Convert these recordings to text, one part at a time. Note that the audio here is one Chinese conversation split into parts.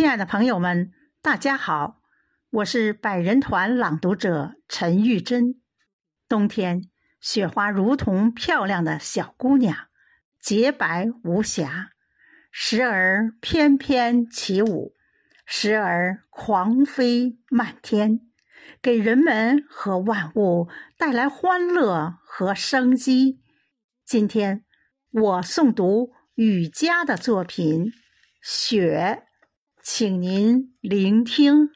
亲爱的朋友们，大家好，我是百人团朗读者陈玉珍。冬天，雪花如同漂亮的小姑娘，洁白无瑕，时而翩翩起舞，时而狂飞漫天，给人们和万物带来欢乐和生机。今天，我诵读雨佳的作品《雪》。请您聆听。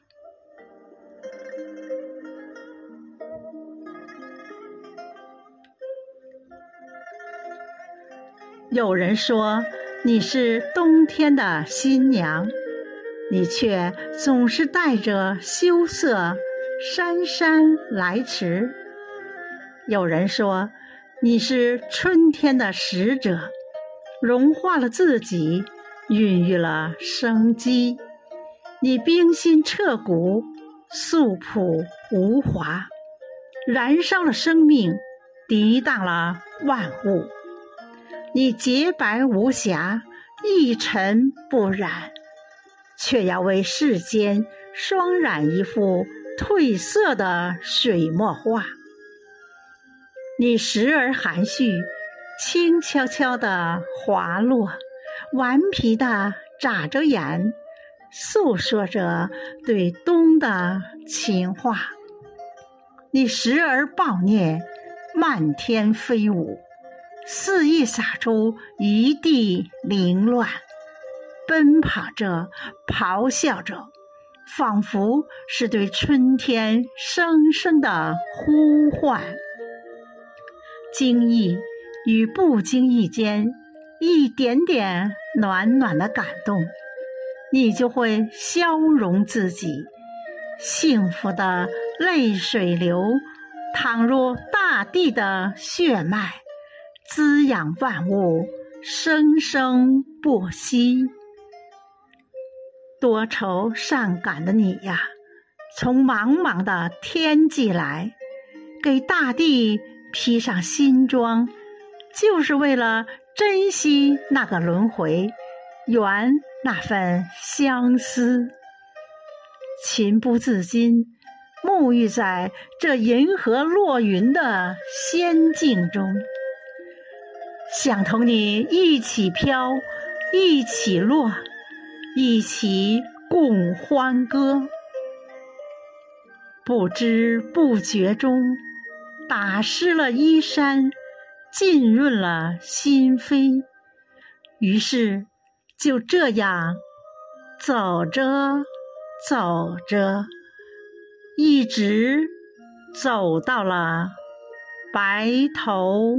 有人说你是冬天的新娘，你却总是带着羞涩姗姗来迟。有人说你是春天的使者，融化了自己。孕育了生机，你冰心彻骨，素朴无华，燃烧了生命，涤荡了万物。你洁白无瑕，一尘不染，却要为世间霜染一幅褪色的水墨画。你时而含蓄，轻悄悄地滑落。顽皮的眨着眼，诉说着对冬的情话。你时而暴虐，漫天飞舞，肆意撒出一地凌乱，奔跑着，咆哮着，仿佛是对春天声声的呼唤。惊异与不经意间。一点点暖暖的感动，你就会消融自己，幸福的泪水流，淌入大地的血脉，滋养万物，生生不息。多愁善感的你呀，从茫茫的天际来，给大地披上新装，就是为了。珍惜那个轮回，圆那份相思，情不自禁沐浴在这银河落云的仙境中，想同你一起飘，一起落，一起共欢歌。不知不觉中，打湿了衣衫。浸润了心扉，于是就这样走着走着，一直走到了白头。